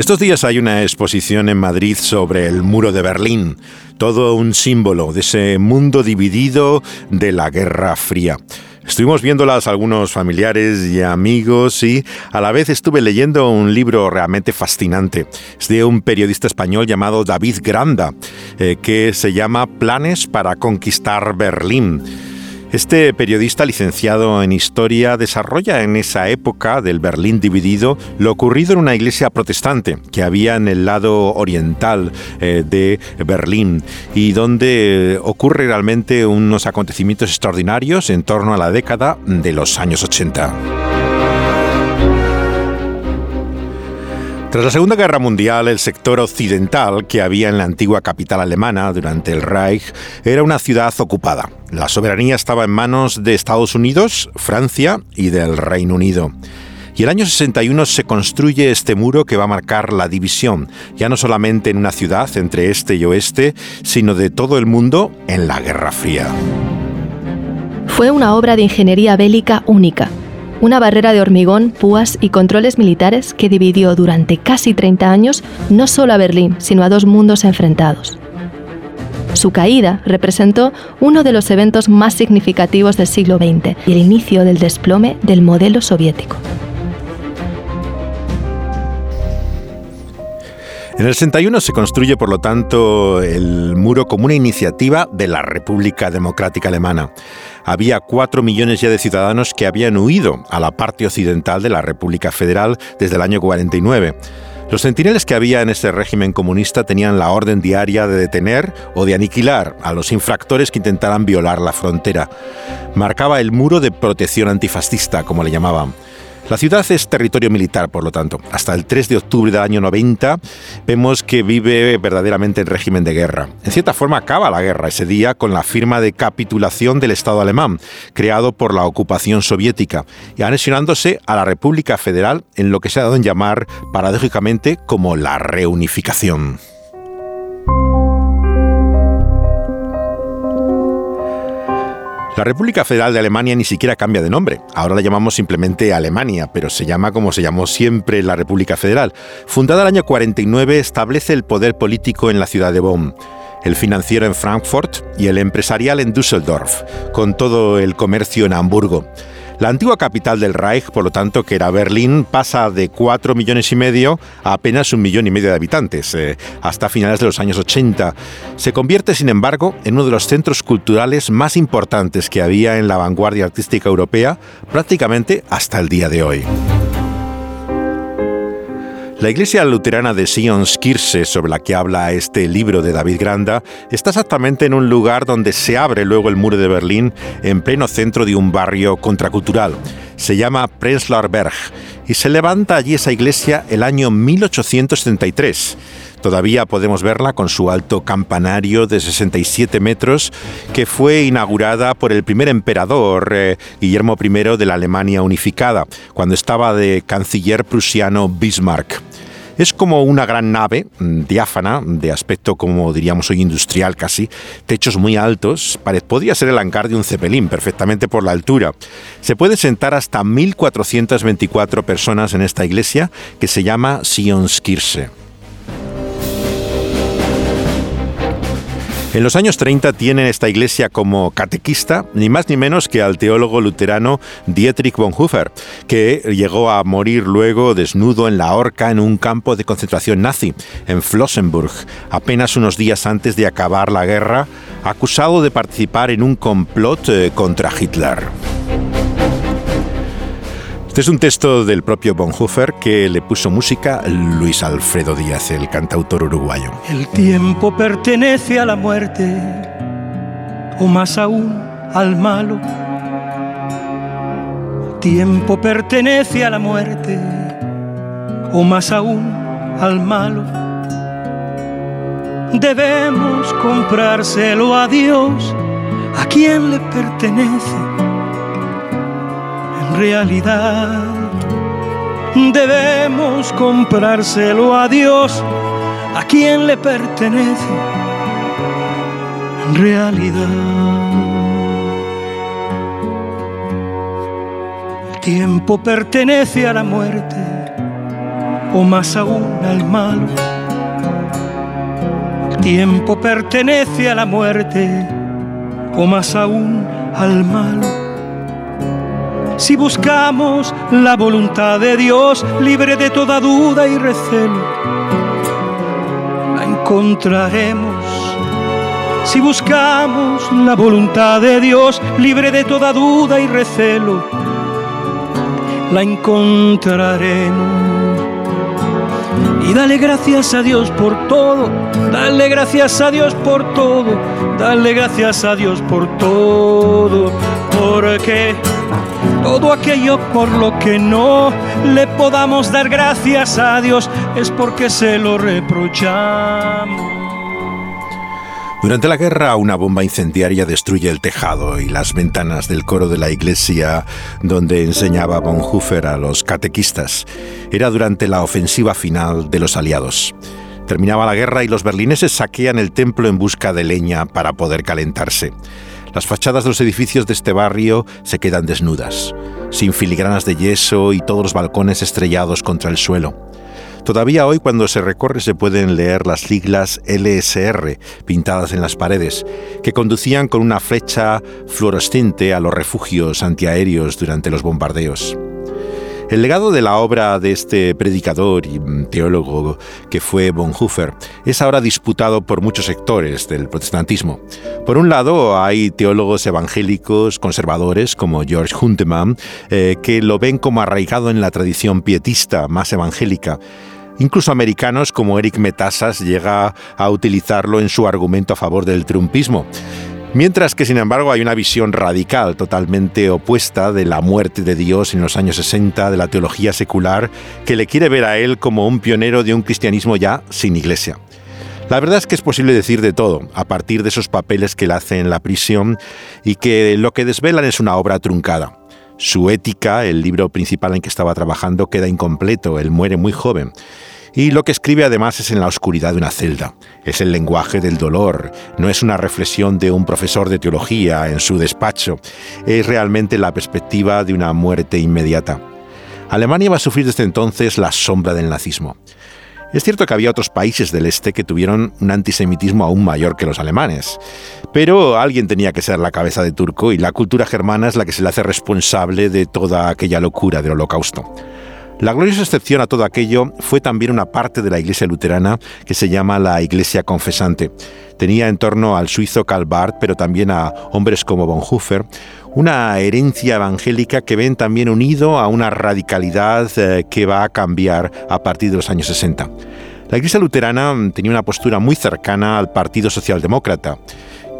Estos días hay una exposición en Madrid sobre el muro de Berlín, todo un símbolo de ese mundo dividido de la Guerra Fría. Estuvimos viéndolas algunos familiares y amigos y a la vez estuve leyendo un libro realmente fascinante. Es de un periodista español llamado David Granda, eh, que se llama Planes para conquistar Berlín. Este periodista licenciado en historia desarrolla en esa época del Berlín dividido lo ocurrido en una iglesia protestante que había en el lado oriental eh, de Berlín y donde ocurre realmente unos acontecimientos extraordinarios en torno a la década de los años 80. Tras la Segunda Guerra Mundial, el sector occidental que había en la antigua capital alemana durante el Reich era una ciudad ocupada. La soberanía estaba en manos de Estados Unidos, Francia y del Reino Unido. Y el año 61 se construye este muro que va a marcar la división, ya no solamente en una ciudad entre este y oeste, sino de todo el mundo en la Guerra Fría. Fue una obra de ingeniería bélica única una barrera de hormigón, púas y controles militares que dividió durante casi 30 años no solo a Berlín, sino a dos mundos enfrentados. Su caída representó uno de los eventos más significativos del siglo XX y el inicio del desplome del modelo soviético. En el 61 se construye, por lo tanto, el muro como una iniciativa de la República Democrática Alemana. Había cuatro millones ya de ciudadanos que habían huido a la parte occidental de la República Federal desde el año 49. Los centineles que había en ese régimen comunista tenían la orden diaria de detener o de aniquilar a los infractores que intentaran violar la frontera. Marcaba el muro de protección antifascista, como le llamaban. La ciudad es territorio militar, por lo tanto. Hasta el 3 de octubre del año 90 vemos que vive verdaderamente en régimen de guerra. En cierta forma acaba la guerra ese día con la firma de capitulación del Estado alemán, creado por la ocupación soviética, y anexionándose a la República Federal en lo que se ha dado en llamar paradójicamente como la reunificación. La República Federal de Alemania ni siquiera cambia de nombre. Ahora la llamamos simplemente Alemania, pero se llama como se llamó siempre la República Federal. Fundada el año 49, establece el poder político en la ciudad de Bonn el financiero en Frankfurt y el empresarial en Düsseldorf, con todo el comercio en Hamburgo. La antigua capital del Reich, por lo tanto, que era Berlín, pasa de 4 millones y medio a apenas un millón y medio de habitantes, eh, hasta finales de los años 80. Se convierte, sin embargo, en uno de los centros culturales más importantes que había en la vanguardia artística europea, prácticamente hasta el día de hoy. La iglesia luterana de Sionskirche, sobre la que habla este libro de David Granda, está exactamente en un lugar donde se abre luego el muro de Berlín, en pleno centro de un barrio contracultural. Se llama Prenzlauer Berg y se levanta allí esa iglesia el año 1873. Todavía podemos verla con su alto campanario de 67 metros, que fue inaugurada por el primer emperador eh, Guillermo I de la Alemania unificada, cuando estaba de canciller prusiano Bismarck. Es como una gran nave, mm, diáfana, de aspecto como diríamos hoy industrial casi, techos muy altos, podría ser el hangar de un cepelín perfectamente por la altura. Se puede sentar hasta 1.424 personas en esta iglesia que se llama Sionskirche. En los años 30 tiene esta iglesia como catequista ni más ni menos que al teólogo luterano Dietrich Bonhoeffer, que llegó a morir luego desnudo en la horca en un campo de concentración nazi, en Flossenburg, apenas unos días antes de acabar la guerra, acusado de participar en un complot eh, contra Hitler. Este es un texto del propio Bonhoeffer que le puso música Luis Alfredo Díaz, el cantautor uruguayo. El tiempo pertenece a la muerte, o más aún al malo. Tiempo pertenece a la muerte, o más aún al malo. Debemos comprárselo a Dios, a quien le pertenece realidad. Debemos comprárselo a Dios, a quien le pertenece en realidad. El tiempo pertenece a la muerte, o más aún al malo. El tiempo pertenece a la muerte o más aún al malo. Si buscamos la voluntad de Dios libre de toda duda y recelo, la encontraremos. Si buscamos la voluntad de Dios libre de toda duda y recelo, la encontraremos. Y dale gracias a Dios por todo, dale gracias a Dios por todo, dale gracias a Dios por todo, porque todo aquello por lo que no le podamos dar gracias a Dios es porque se lo reprochamos. Durante la guerra, una bomba incendiaria destruye el tejado y las ventanas del coro de la iglesia donde enseñaba Bonhoeffer a los catequistas. Era durante la ofensiva final de los aliados. Terminaba la guerra y los berlineses saquean el templo en busca de leña para poder calentarse. Las fachadas de los edificios de este barrio se quedan desnudas, sin filigranas de yeso y todos los balcones estrellados contra el suelo. Todavía hoy cuando se recorre se pueden leer las siglas LSR pintadas en las paredes, que conducían con una flecha fluorescente a los refugios antiaéreos durante los bombardeos. El legado de la obra de este predicador y teólogo que fue Bonhoeffer es ahora disputado por muchos sectores del protestantismo. Por un lado, hay teólogos evangélicos conservadores como George Huntemann, eh, que lo ven como arraigado en la tradición pietista más evangélica, Incluso americanos como Eric Metasas llega a utilizarlo en su argumento a favor del trumpismo. Mientras que, sin embargo, hay una visión radical, totalmente opuesta de la muerte de Dios en los años 60, de la teología secular, que le quiere ver a él como un pionero de un cristianismo ya sin iglesia. La verdad es que es posible decir de todo, a partir de esos papeles que él hace en la prisión y que lo que desvelan es una obra truncada. Su ética, el libro principal en que estaba trabajando, queda incompleto, él muere muy joven. Y lo que escribe además es en la oscuridad de una celda. Es el lenguaje del dolor, no es una reflexión de un profesor de teología en su despacho, es realmente la perspectiva de una muerte inmediata. Alemania va a sufrir desde entonces la sombra del nazismo. Es cierto que había otros países del este que tuvieron un antisemitismo aún mayor que los alemanes, pero alguien tenía que ser la cabeza de turco y la cultura germana es la que se le hace responsable de toda aquella locura del holocausto. La gloriosa excepción a todo aquello fue también una parte de la iglesia luterana que se llama la iglesia confesante. Tenía en torno al suizo Karl Barth, pero también a hombres como Bonhoeffer, una herencia evangélica que ven también unido a una radicalidad eh, que va a cambiar a partir de los años 60. La iglesia luterana tenía una postura muy cercana al Partido Socialdemócrata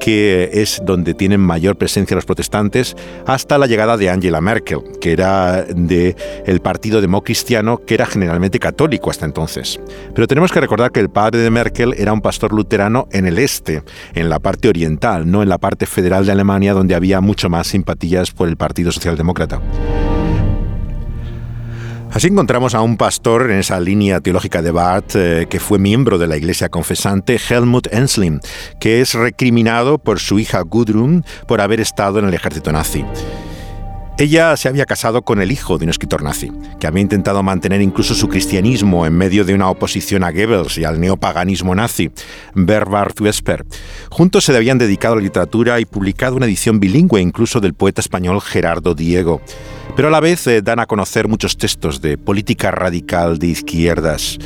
que es donde tienen mayor presencia los protestantes, hasta la llegada de Angela Merkel, que era del el partido democristiano, que era generalmente católico hasta entonces. Pero tenemos que recordar que el padre de Merkel era un pastor luterano en el este, en la parte oriental, no en la parte federal de Alemania, donde había mucho más simpatías por el Partido Socialdemócrata. Así encontramos a un pastor en esa línea teológica de Barth eh, que fue miembro de la iglesia confesante, Helmut Enslim, que es recriminado por su hija Gudrun por haber estado en el ejército nazi. Ella se había casado con el hijo de un escritor nazi, que había intentado mantener incluso su cristianismo en medio de una oposición a Goebbels y al neopaganismo nazi, Berbart Wesper. Juntos se habían dedicado a la literatura y publicado una edición bilingüe incluso del poeta español Gerardo Diego pero a la vez eh, dan a conocer muchos textos de política radical de izquierdas.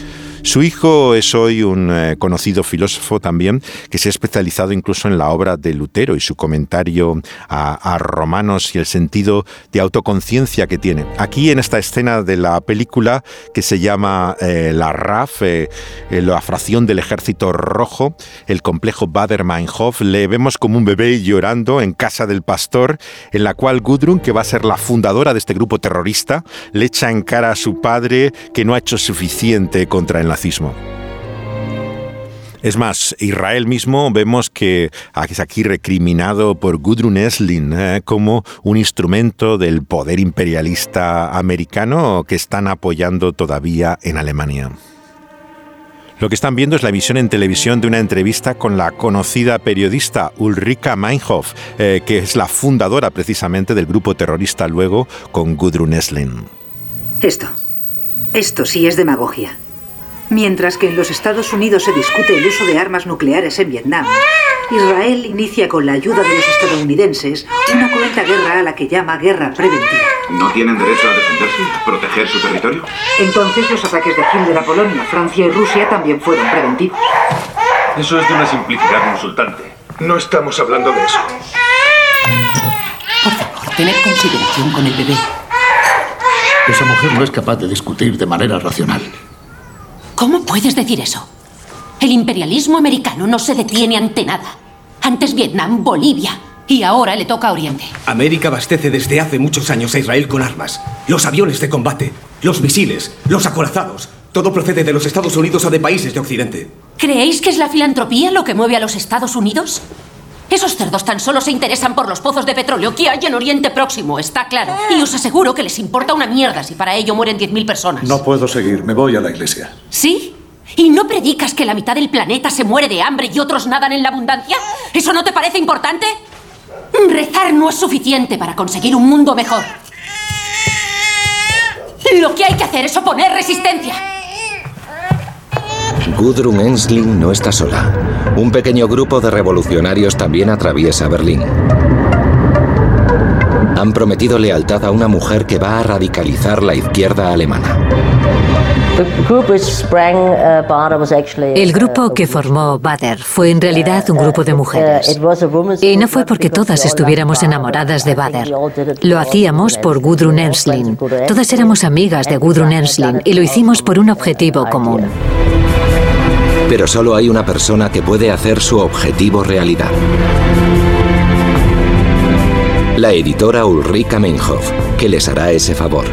Su hijo es hoy un eh, conocido filósofo también que se ha especializado incluso en la obra de Lutero y su comentario a, Romanos y el sentido de autoconciencia que tiene. Aquí en esta escena de la película que se llama eh, La RAF, eh, la fracción del ejército rojo, el complejo Bader-Meinhof, le vemos como un bebé llorando en casa del pastor, en la cual Gudrun, que va a ser la fundadora de este grupo terrorista, le echa en cara a su padre que no ha hecho suficiente contra el es más, Israel mismo vemos que es aquí recriminado por Gudrun Eslin eh, como un instrumento del poder imperialista americano que están apoyando todavía en Alemania. Lo que están viendo es la emisión en televisión de una entrevista con la conocida periodista Ulrika Meinhof, eh, que es la fundadora precisamente del grupo terrorista luego con Gudrun Eslin. Esto. Esto sí es demagogia. Mientras que en los Estados Unidos se discute el uso de armas nucleares en Vietnam, Israel inicia con la ayuda de los estadounidenses una cruenta guerra a la que llama guerra preventiva. ¿No tienen derecho a defenderse, a proteger su territorio? Entonces los ataques de Hitler a Polonia, Francia y Rusia también fueron preventivos. Eso es de una simplicidad insultante. No estamos hablando de eso. Por favor, tened consideración con el bebé. Esa mujer no es capaz de discutir de manera racional. ¿Cómo puedes decir eso? El imperialismo americano no se detiene ante nada. Antes Vietnam, Bolivia. Y ahora le toca a Oriente. América abastece desde hace muchos años a Israel con armas. Los aviones de combate, los misiles, los acorazados. Todo procede de los Estados Unidos o de países de Occidente. ¿Creéis que es la filantropía lo que mueve a los Estados Unidos? Esos cerdos tan solo se interesan por los pozos de petróleo que hay en Oriente Próximo, está claro. Y os aseguro que les importa una mierda si para ello mueren 10.000 personas. No puedo seguir, me voy a la iglesia. ¿Sí? ¿Y no predicas que la mitad del planeta se muere de hambre y otros nadan en la abundancia? ¿Eso no te parece importante? Rezar no es suficiente para conseguir un mundo mejor. Lo que hay que hacer es oponer resistencia. Gudrun Ensling no está sola. Un pequeño grupo de revolucionarios también atraviesa Berlín. Han prometido lealtad a una mujer que va a radicalizar la izquierda alemana. El grupo que formó Bader fue en realidad un grupo de mujeres. Y no fue porque todas estuviéramos enamoradas de Bader. Lo hacíamos por Gudrun Ensling. Todas éramos amigas de Gudrun Ensling y lo hicimos por un objetivo común. Pero solo hay una persona que puede hacer su objetivo realidad. La editora Ulrika Meinhof, que les hará ese favor.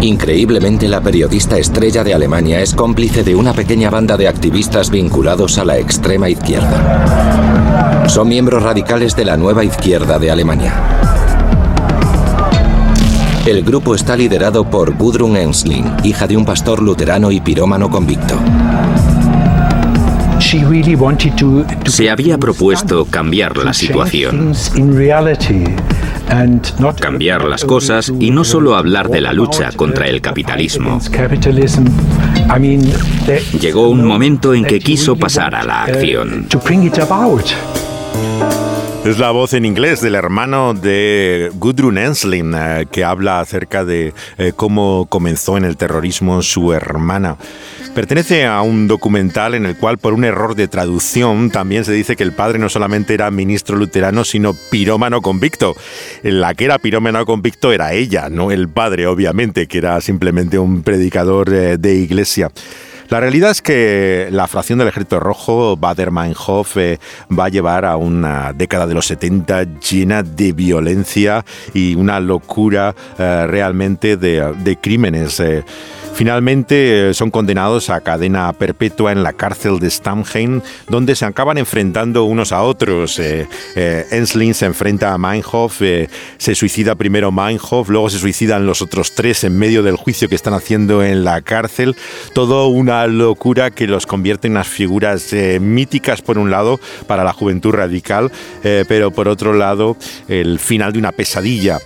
Increíblemente, la periodista estrella de Alemania es cómplice de una pequeña banda de activistas vinculados a la extrema izquierda. Son miembros radicales de la nueva izquierda de Alemania. El grupo está liderado por Gudrun Ensling, hija de un pastor luterano y pirómano convicto. Se había propuesto cambiar la situación, cambiar las cosas y no solo hablar de la lucha contra el capitalismo. Llegó un momento en que quiso pasar a la acción. Es la voz en inglés del hermano de Gudrun Ensling eh, que habla acerca de eh, cómo comenzó en el terrorismo su hermana. Pertenece a un documental en el cual por un error de traducción también se dice que el padre no solamente era ministro luterano, sino pirómano convicto. La que era pirómano convicto era ella, no el padre, obviamente, que era simplemente un predicador eh, de iglesia. La realidad es que la fracción del Ejército Rojo, Bader-Meinhof, eh, va a llevar a una década de los 70 llena de violencia y una locura eh, realmente de, crímenes. Eh. Finalmente son condenados a cadena perpetua en la cárcel de Stamheim, donde se acaban enfrentando unos a otros. Eh, Ensling se enfrenta a Meinhof, se suicida primero Meinhof, luego se suicidan los otros tres en medio del juicio que están haciendo en la cárcel. Todo una locura que los convierte en unas figuras míticas por un lado para la juventud radical, pero por otro lado el final de una pesadilla.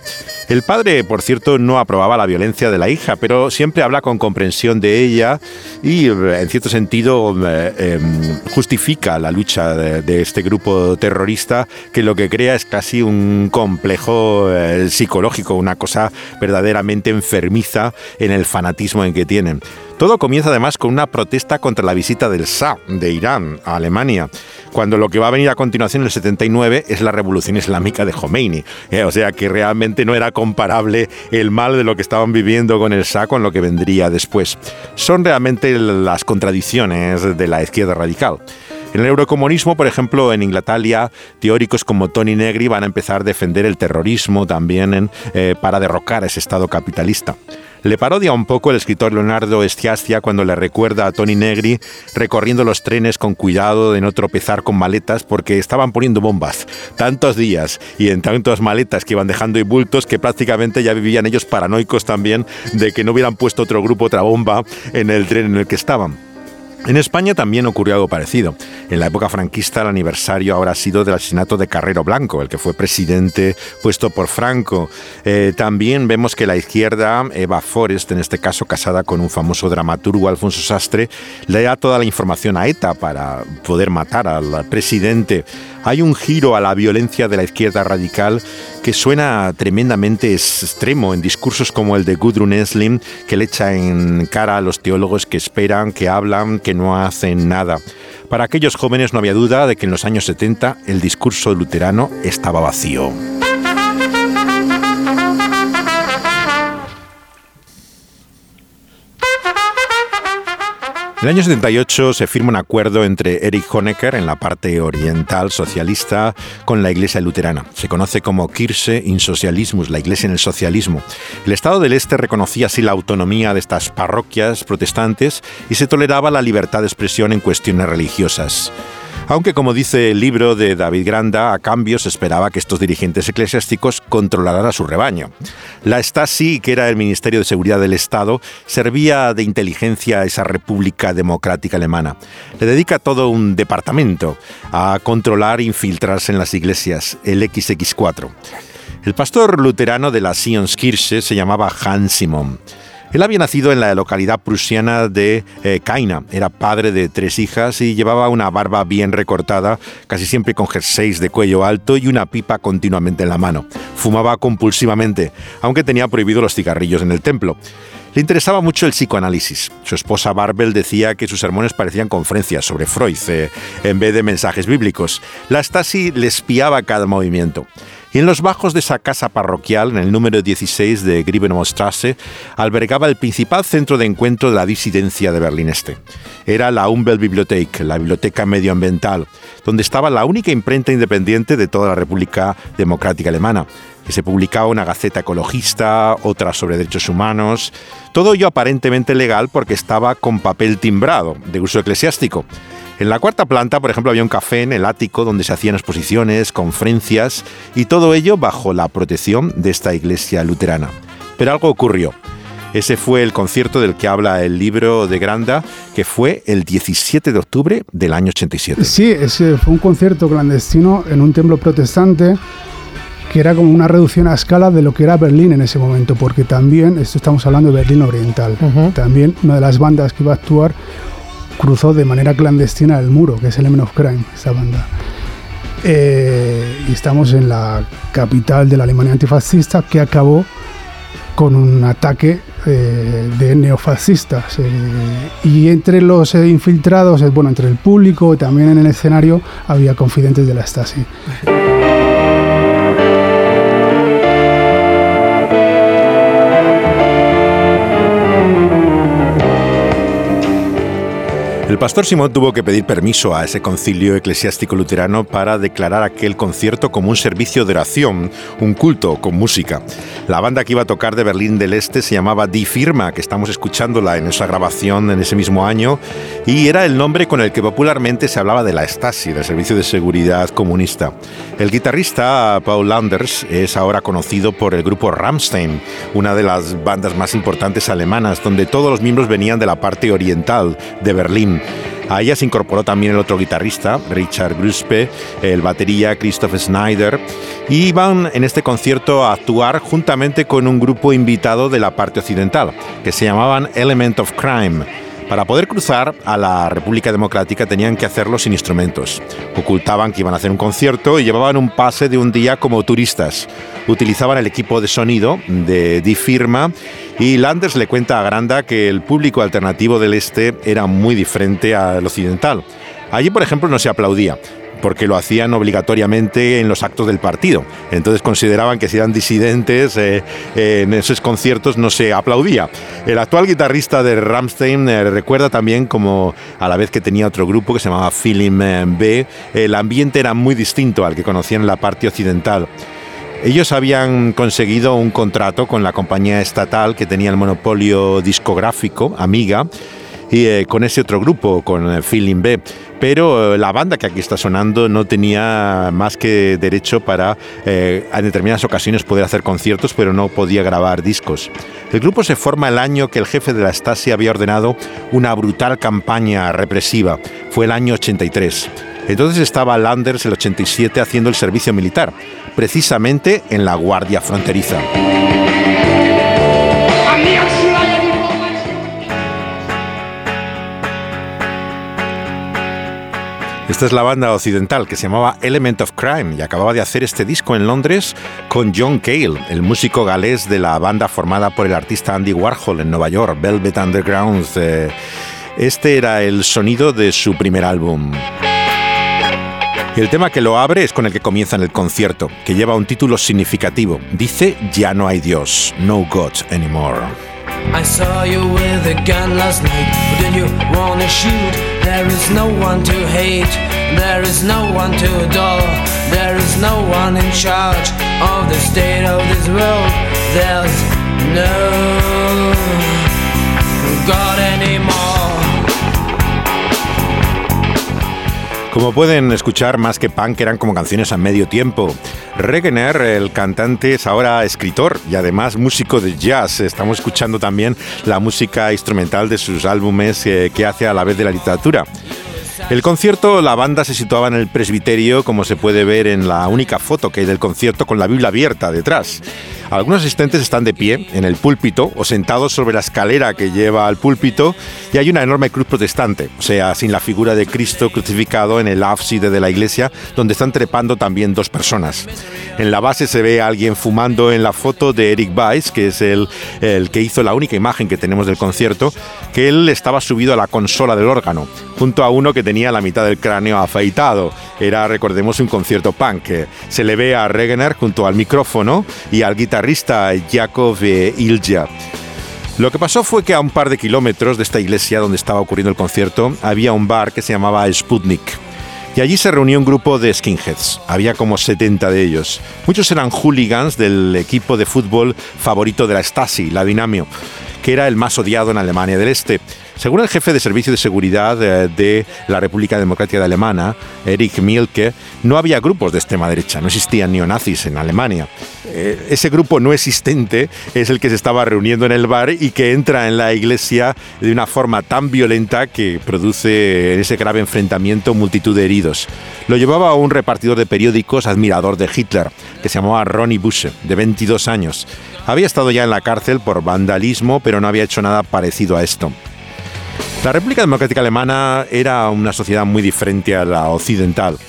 El padre, por cierto, no aprobaba la violencia de la hija, pero siempre habla con comprensión de ella y, en cierto sentido, eh, justifica la lucha de, este grupo terrorista que lo que crea es casi un complejo eh, psicológico, una cosa verdaderamente enfermiza en el fanatismo en que tienen. Todo comienza además con una protesta contra la visita del Shah de Irán a Alemania, cuando lo que va a venir a continuación en el 79 es la revolución islámica de Khomeini. Eh, o sea que realmente no era comparable el mal de lo que estaban viviendo con el Shah con lo que vendría después. Son realmente las contradicciones de la izquierda radical. En el eurocomunismo, por ejemplo, en Inglaterra, teóricos como Tony Negri van a empezar a defender el terrorismo también eh, para derrocar ese Estado capitalista. Le parodia un poco el escritor Leonardo Estiastia cuando le recuerda a Tony Negri recorriendo los trenes con cuidado de no tropezar con maletas porque estaban poniendo bombas tantos días y en tantas maletas que iban dejando y bultos que prácticamente ya vivían ellos paranoicos también de que no hubieran puesto otro grupo, otra bomba en el tren en el que estaban. En España también ocurrió algo parecido. En la época franquista el aniversario ahora ha sido del asesinato de Carrero Blanco, el que fue presidente puesto por Franco. Eh, también vemos que la izquierda, Eva Forrest, en este caso casada con un famoso dramaturgo, Alfonso Sastre, le da toda la información a ETA para poder matar al presidente. Hay un giro a la violencia de la izquierda radical que suena tremendamente extremo en discursos como el de Gudrun Eslim, que le echa en cara a los teólogos que esperan, que hablan, que no hacen nada. Para aquellos jóvenes no había duda de que en los años 70 el discurso luterano estaba vacío. En el año 78 se firma un acuerdo entre Erich Honecker en la parte oriental socialista con la Iglesia luterana. Se conoce como Kirche in Socialismus, la Iglesia en el socialismo. El Estado del Este reconocía así la autonomía de estas parroquias protestantes y se toleraba la libertad de expresión en cuestiones religiosas aunque como dice el libro de David Granda, a cambio se esperaba que estos dirigentes eclesiásticos controlaran a su rebaño. La Stasi, que era el Ministerio de Seguridad del Estado, servía de inteligencia a esa República Democrática Alemana. Le dedica todo un departamento a controlar e infiltrarse en las iglesias, el XX4. El pastor luterano de la Sionskirche se llamaba Hans Simon. Él había nacido en la localidad prusiana de eh, Kaina, era padre de tres hijas y llevaba una barba bien recortada, casi siempre con jerseys de cuello alto y una pipa continuamente en la mano. Fumaba compulsivamente, aunque tenía prohibido los cigarrillos en el templo. Le interesaba mucho el psicoanálisis. Su esposa Barbel decía que sus sermones parecían conferencias sobre Freud eh, en vez de mensajes bíblicos. La Stasi le espiaba cada movimiento. Y en los bajos de esa casa parroquial, en el número 16 de Griebenstrasse, albergaba el principal centro de encuentro de la disidencia de Berlín Este. Era la Umweltbibliothek, la biblioteca medioambiental, donde estaba la única imprenta independiente de toda la República Democrática Alemana que se publicaba una gaceta ecologista, otra sobre derechos humanos, todo ello aparentemente legal porque estaba con papel timbrado, de uso eclesiástico. En la cuarta planta, por ejemplo, había un café en el ático donde se hacían exposiciones, conferencias y todo ello bajo la protección de esta iglesia luterana. Pero algo ocurrió. Ese fue el concierto del que habla el libro de Granda, que fue el 17 de octubre del año 87. Sí, ese fue un concierto clandestino en un templo protestante que era como una reducción a escala de lo que era Berlín en ese momento, porque también, esto estamos hablando de Berlín Oriental, también una de las bandas que iba a actuar cruzó de manera clandestina el muro, que es Element of Crime, esa banda. Eh, y estamos en la capital de la Alemania antifascista que acabó con un ataque eh, de neofascistas. Eh, y entre los infiltrados, bueno, entre el público y también en el escenario había confidentes de la Stasi. Pastor Simón tuvo que pedir permiso a ese concilio eclesiástico luterano para declarar aquel concierto como un servicio de oración, un culto con música. La banda que iba a tocar de Berlín del Este se llamaba Die Firma, que estamos escuchándola en esa grabación en ese mismo año, y era el nombre con el que popularmente se hablaba de la Stasi, del Servicio de Seguridad Comunista. El guitarrista Paul Landers es ahora conocido por el grupo Rammstein, una de las bandas más importantes alemanas, donde todos los miembros venían de la parte oriental de Berlín. A ella se incorporó también el otro guitarrista, Richard Gruspe, el batería Christoph Snyder, y iban en este concierto a actuar juntamente con un grupo invitado de la parte occidental, que se llamaban Element of Crime. Para poder cruzar a la República Democrática tenían que hacerlo sin instrumentos. Ocultaban que iban a hacer un concierto y llevaban un pase de un día como turistas. Utilizaban el equipo de sonido de Di Firma y Landers le cuenta a Granda que el público alternativo del este era muy diferente al occidental. Allí, por ejemplo, no se aplaudía porque lo hacían obligatoriamente en los actos del partido. Entonces consideraban que si eran disidentes eh, en esos conciertos no se aplaudía. El actual guitarrista de Ramstein eh, recuerda también como a la vez que tenía otro grupo que se llamaba Film B, el ambiente era muy distinto al que conocían en la parte occidental. Ellos habían conseguido un contrato con la compañía estatal que tenía el monopolio discográfico, Amiga, y eh, con ese otro grupo, con Feeling B. Pero la banda que aquí está sonando no tenía más que derecho para en determinadas ocasiones poder hacer conciertos, pero no podía grabar discos. El grupo se forma el año que el jefe de la Stasi había ordenado una brutal campaña represiva. Fue el año 83. Entonces estaba Landers el 87 haciendo el servicio militar, precisamente en la Guardia Fronteriza. Esta es la banda occidental que se llamaba Element of Crime y acababa de hacer este disco en Londres con John Cale, el músico galés de la banda formada por el artista Andy Warhol en Nueva York, Velvet Underground. Eh, este era el sonido de su primer álbum. El tema que lo abre es con el que comienza en el concierto, que lleva un título significativo. Dice, ya no hay Dios, no God anymore. I saw you with a gun last night. You? There is no one to hate. There is no one to adore. There is no one in charge of the state of this world. There's no God anymore. Como pueden escuchar, más que punk eran como canciones a medio tiempo. Regener, el cantante, es ahora escritor y además músico de jazz. Estamos escuchando también la música instrumental de sus álbumes eh, que hace a la vez de la literatura. El concierto, la banda se situaba en el presbiterio, como se puede ver en la única foto que hay del concierto, con la Biblia abierta detrás. Algunos asistentes están de pie en el púlpito o sentados sobre la escalera que lleva al púlpito y hay una enorme cruz protestante, o sea, sin la figura de Cristo crucificado en el ábside de la iglesia, donde están trepando también dos personas. En la base se ve a alguien fumando en la foto de Eric Weiss, que es el, el que hizo la única imagen que tenemos del concierto, que él estaba subido a la consola del órgano, junto a uno que tenía la mitad del cráneo afeitado. Era, recordemos, un concierto punk. Se le ve a Regener junto al micrófono y al guitarrista guitarrista Jakov Ilja. Lo que pasó fue que a un par de kilómetros de esta iglesia donde estaba ocurriendo el concierto había un bar que se llamaba Sputnik. Y allí se reunió un grupo de skinheads. Había como 70 de ellos. Muchos eran hooligans del equipo de fútbol favorito de la Stasi, la Dinamio, que era el más odiado en Alemania del Este. Según el jefe de Servicio de Seguridad eh, de la República Democrática de Alemania, Erich Mielke, no había grupos de extrema derecha, no existían neonazis en Alemania. Eh, ese grupo no existente es el que se estaba reuniendo en el bar y que entra en la iglesia de una forma tan violenta que produce ese grave enfrentamiento multitud de heridos. Lo llevaba un repartidor de periódicos admirador de Hitler, que se llamaba Ronnie Busche, de 22 años. Había estado ya en la cárcel por vandalismo, pero no había hecho nada parecido a esto. La República Democrática Alemana era una sociedad muy diferente a la occidental.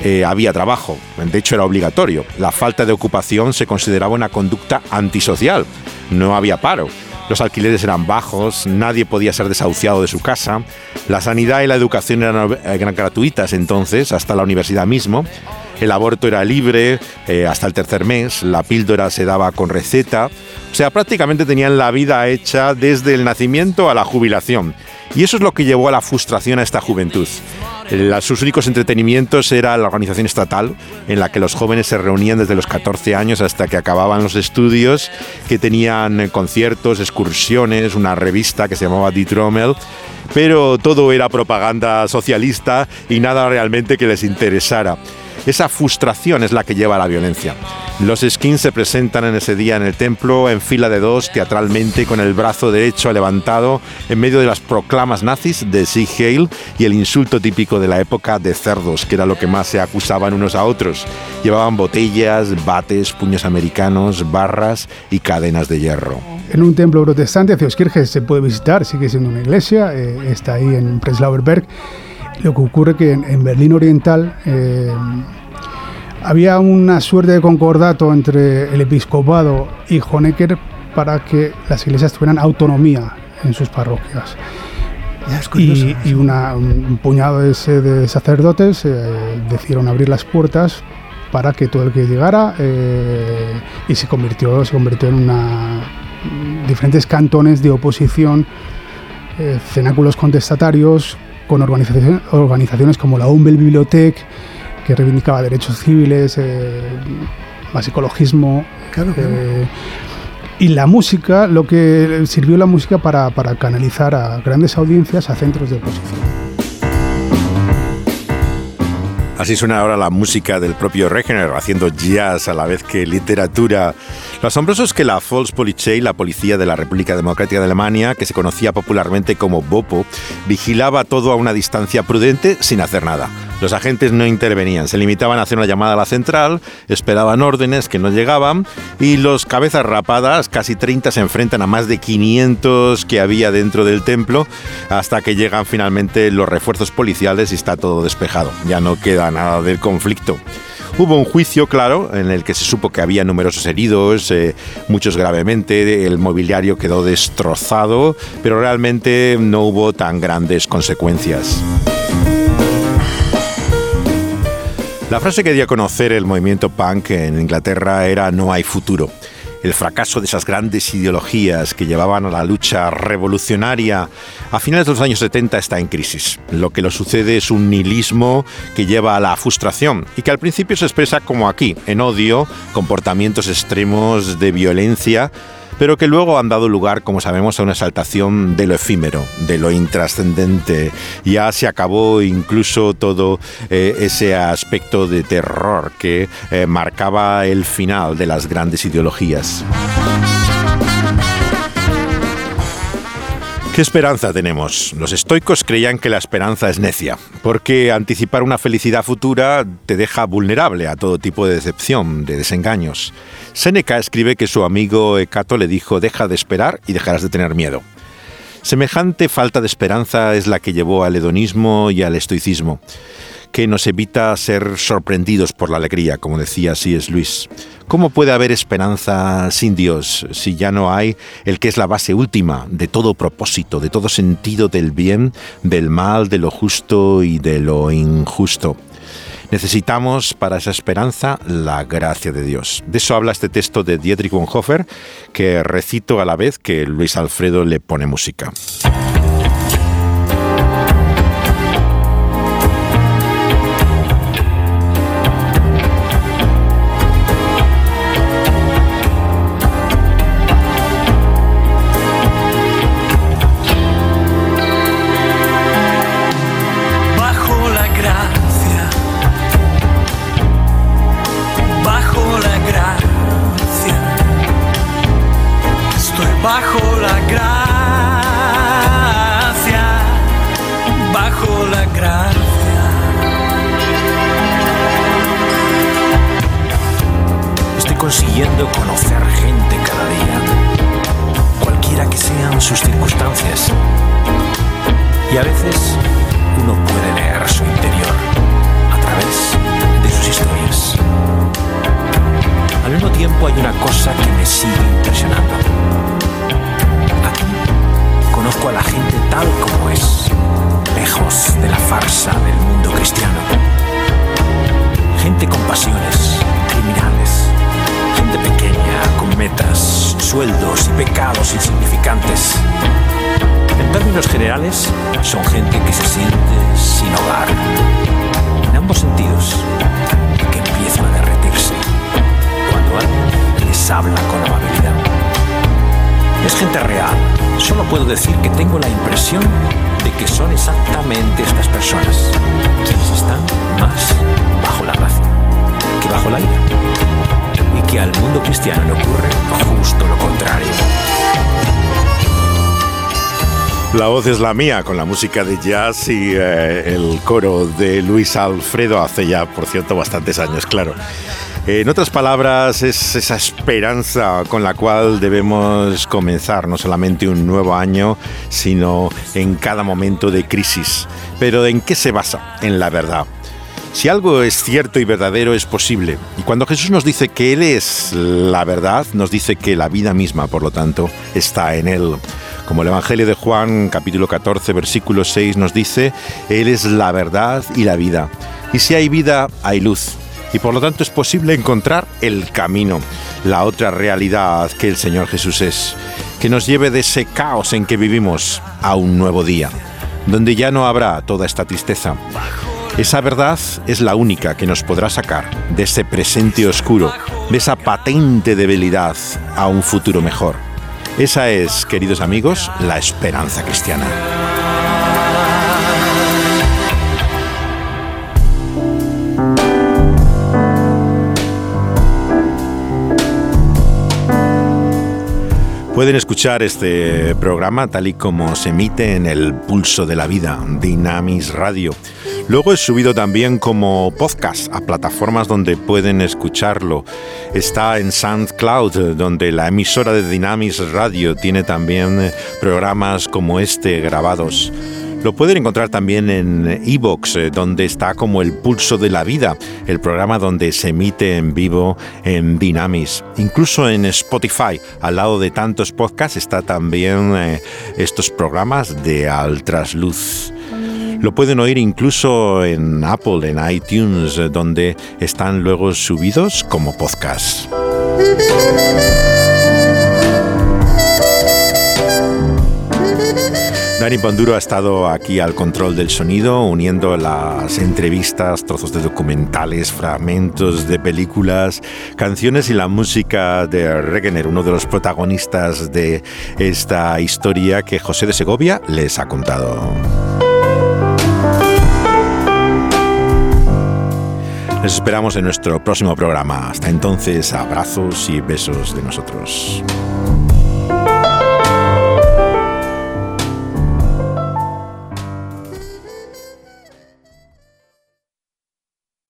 Eh, había trabajo, de hecho era obligatorio. La falta de ocupación se consideraba una conducta antisocial. No había paro. Los alquileres eran bajos, nadie podía ser desahuciado de su casa, la sanidad y la educación eran, eran gratuitas entonces, hasta la universidad mismo, el aborto era libre eh, hasta el tercer mes, la píldora se daba con receta, o sea, prácticamente tenían la vida hecha desde el nacimiento a la jubilación. Y eso es lo que llevó a la frustración a esta juventud. sus únicos entretenimientos era la organización estatal, en la que los jóvenes se reunían desde los 14 años hasta que acababan los estudios, que tenían conciertos, excursiones, una revista que se llamaba Die Trommel, pero todo era propaganda socialista y nada realmente que les interesara. Esa frustración es la que lleva a la violencia. Los skins se presentan en ese día en el templo en fila de dos, teatralmente, con el brazo derecho levantado, en medio de las proclamas nazis de Sieg Heil y el insulto típico de la época de cerdos, que era lo que más se acusaban unos a otros. Llevaban botellas, bates, puños americanos, barras y cadenas de hierro. En un templo protestante, Zeoskirche se puede visitar, sigue siendo una iglesia, eh, está ahí en Prenzlauer Berg lo que ocurre que en, Berlín Oriental eh, había una suerte de concordato entre el episcopado y Honecker para que las iglesias tuvieran autonomía en sus parroquias. y, un puñado de, sacerdotes eh, decidieron abrir las puertas para que todo el que llegara eh, y se convirtió, se convirtió en una, diferentes cantones de oposición, cenáculos contestatarios con organizaciones, como la Umbel Bibliothek, que reivindicaba derechos civiles, eh, más ecologismo. Eh, Y la música, lo que sirvió la música para, para canalizar a grandes audiencias a centros de oposición. Así suena ahora la música del propio Regener, haciendo jazz a la vez que literatura. Lo asombroso es que la Volkspolizei, la policía de la República Democrática de Alemania, que se conocía popularmente como BOPO, vigilaba todo a una distancia prudente sin hacer nada. Los agentes no intervenían, se limitaban a hacer una llamada a la central, esperaban órdenes que no llegaban y los cabezas rapadas, casi 30, se enfrentan a más de 500 que había dentro del templo hasta que llegan finalmente los refuerzos policiales y está todo despejado. Ya no queda nada del conflicto. Hubo un juicio, claro, en el que se supo que había numerosos heridos, eh, muchos gravemente, el mobiliario quedó destrozado, pero realmente no hubo tan grandes consecuencias. La frase que dio a conocer el movimiento punk en Inglaterra era no hay futuro. El fracaso de esas grandes ideologías que llevaban a la lucha revolucionaria a finales de los años 70 está en crisis. Lo que lo sucede es un nihilismo que lleva a la frustración y que al principio se expresa como aquí, en odio, comportamientos extremos de violencia pero que luego han dado lugar, como sabemos, a una exaltación de lo efímero, de lo intrascendente. Ya se acabó incluso todo eh, ese aspecto de terror que eh, marcaba el final de las grandes ideologías. ¿Qué esperanza tenemos? Los estoicos creían que la esperanza es necia, porque anticipar una felicidad futura te deja vulnerable a todo tipo de decepción, de desengaños. Séneca escribe que su amigo Hecato le dijo, deja de esperar y dejarás de tener miedo. Semejante falta de esperanza es la que llevó al hedonismo y al estoicismo, que nos evita ser sorprendidos por la alegría, como decía es Luis. ¿Cómo puede haber esperanza sin Dios si ya no hay el que es la base última de todo propósito, de todo sentido del bien, del mal, de lo justo y de lo injusto? Necesitamos para esa esperanza la gracia de Dios. De eso habla este texto de Dietrich Bonhoeffer, que recito a la vez que Luis Alfredo le pone música. Consiguiendo conocer gente cada día, cualquiera que sean sus circunstancias. Y a veces uno puede leer su interior a través de sus historias. Al mismo tiempo hay una cosa que me sigue impresionando. Conozco a la gente tal como es, lejos de la farsa del mundo cristiano. Gente con pasiones, criminales, gente pequeña, con metas, sueldos y pecados insignificantes. En términos generales, son gente que se siente sin hogar, en ambos sentidos, que empiezan a derretirse cuando alguien les habla con amabilidad. Es gente real, solo puedo decir que tengo la impresión de que son exactamente estas personas quienes están más bajo la gracia que bajo la ira y que al mundo cristiano le ocurre justo lo contrario. La voz es la mía, con la música de jazz y eh, el coro de Luis Alfredo hace ya, por cierto, bastantes años, claro. En otras palabras, es esa esperanza con la cual debemos comenzar no solamente un nuevo año, sino en cada momento de crisis. Pero ¿en qué se basa? En la verdad. Si algo es cierto y verdadero es posible. Y cuando Jesús nos dice que Él es la verdad, nos dice que la vida misma, por lo tanto, está en Él. Como el Evangelio de Juan capítulo 14 versículo 6 nos dice, Él es la verdad y la vida. Y si hay vida, hay luz. Y por lo tanto es posible encontrar el camino, la otra realidad que el Señor Jesús es, que nos lleve de ese caos en que vivimos a un nuevo día, donde ya no habrá toda esta tristeza esa verdad es la única que nos podrá sacar de ese presente oscuro de esa patente debilidad a un futuro mejor. Esa es, queridos amigos, la esperanza cristiana. Pueden escuchar este programa tal y como se emite en el pulso de la vida, Dynamis Radio. Luego es subido también como podcast a plataformas donde pueden escucharlo. Está en SoundCloud, donde la emisora de Dynamis Radio tiene también programas como este grabados. Lo pueden encontrar también en Evox, eh, donde está como el pulso de la vida, el programa donde se emite en vivo en Dynamis. Incluso en Spotify, al lado de tantos podcasts, está también eh, estos programas de Altrasluz. Lo pueden oír incluso en Apple, en iTunes, eh, donde están luego subidos como podcast. Dani Panduro ha estado aquí al control del sonido, uniendo las entrevistas, trozos de documentales, fragmentos de películas, canciones y la música de Regener, uno de los protagonistas de esta historia que José de Segovia les ha contado. Les esperamos en nuestro próximo programa. Hasta entonces, abrazos y besos de nosotros.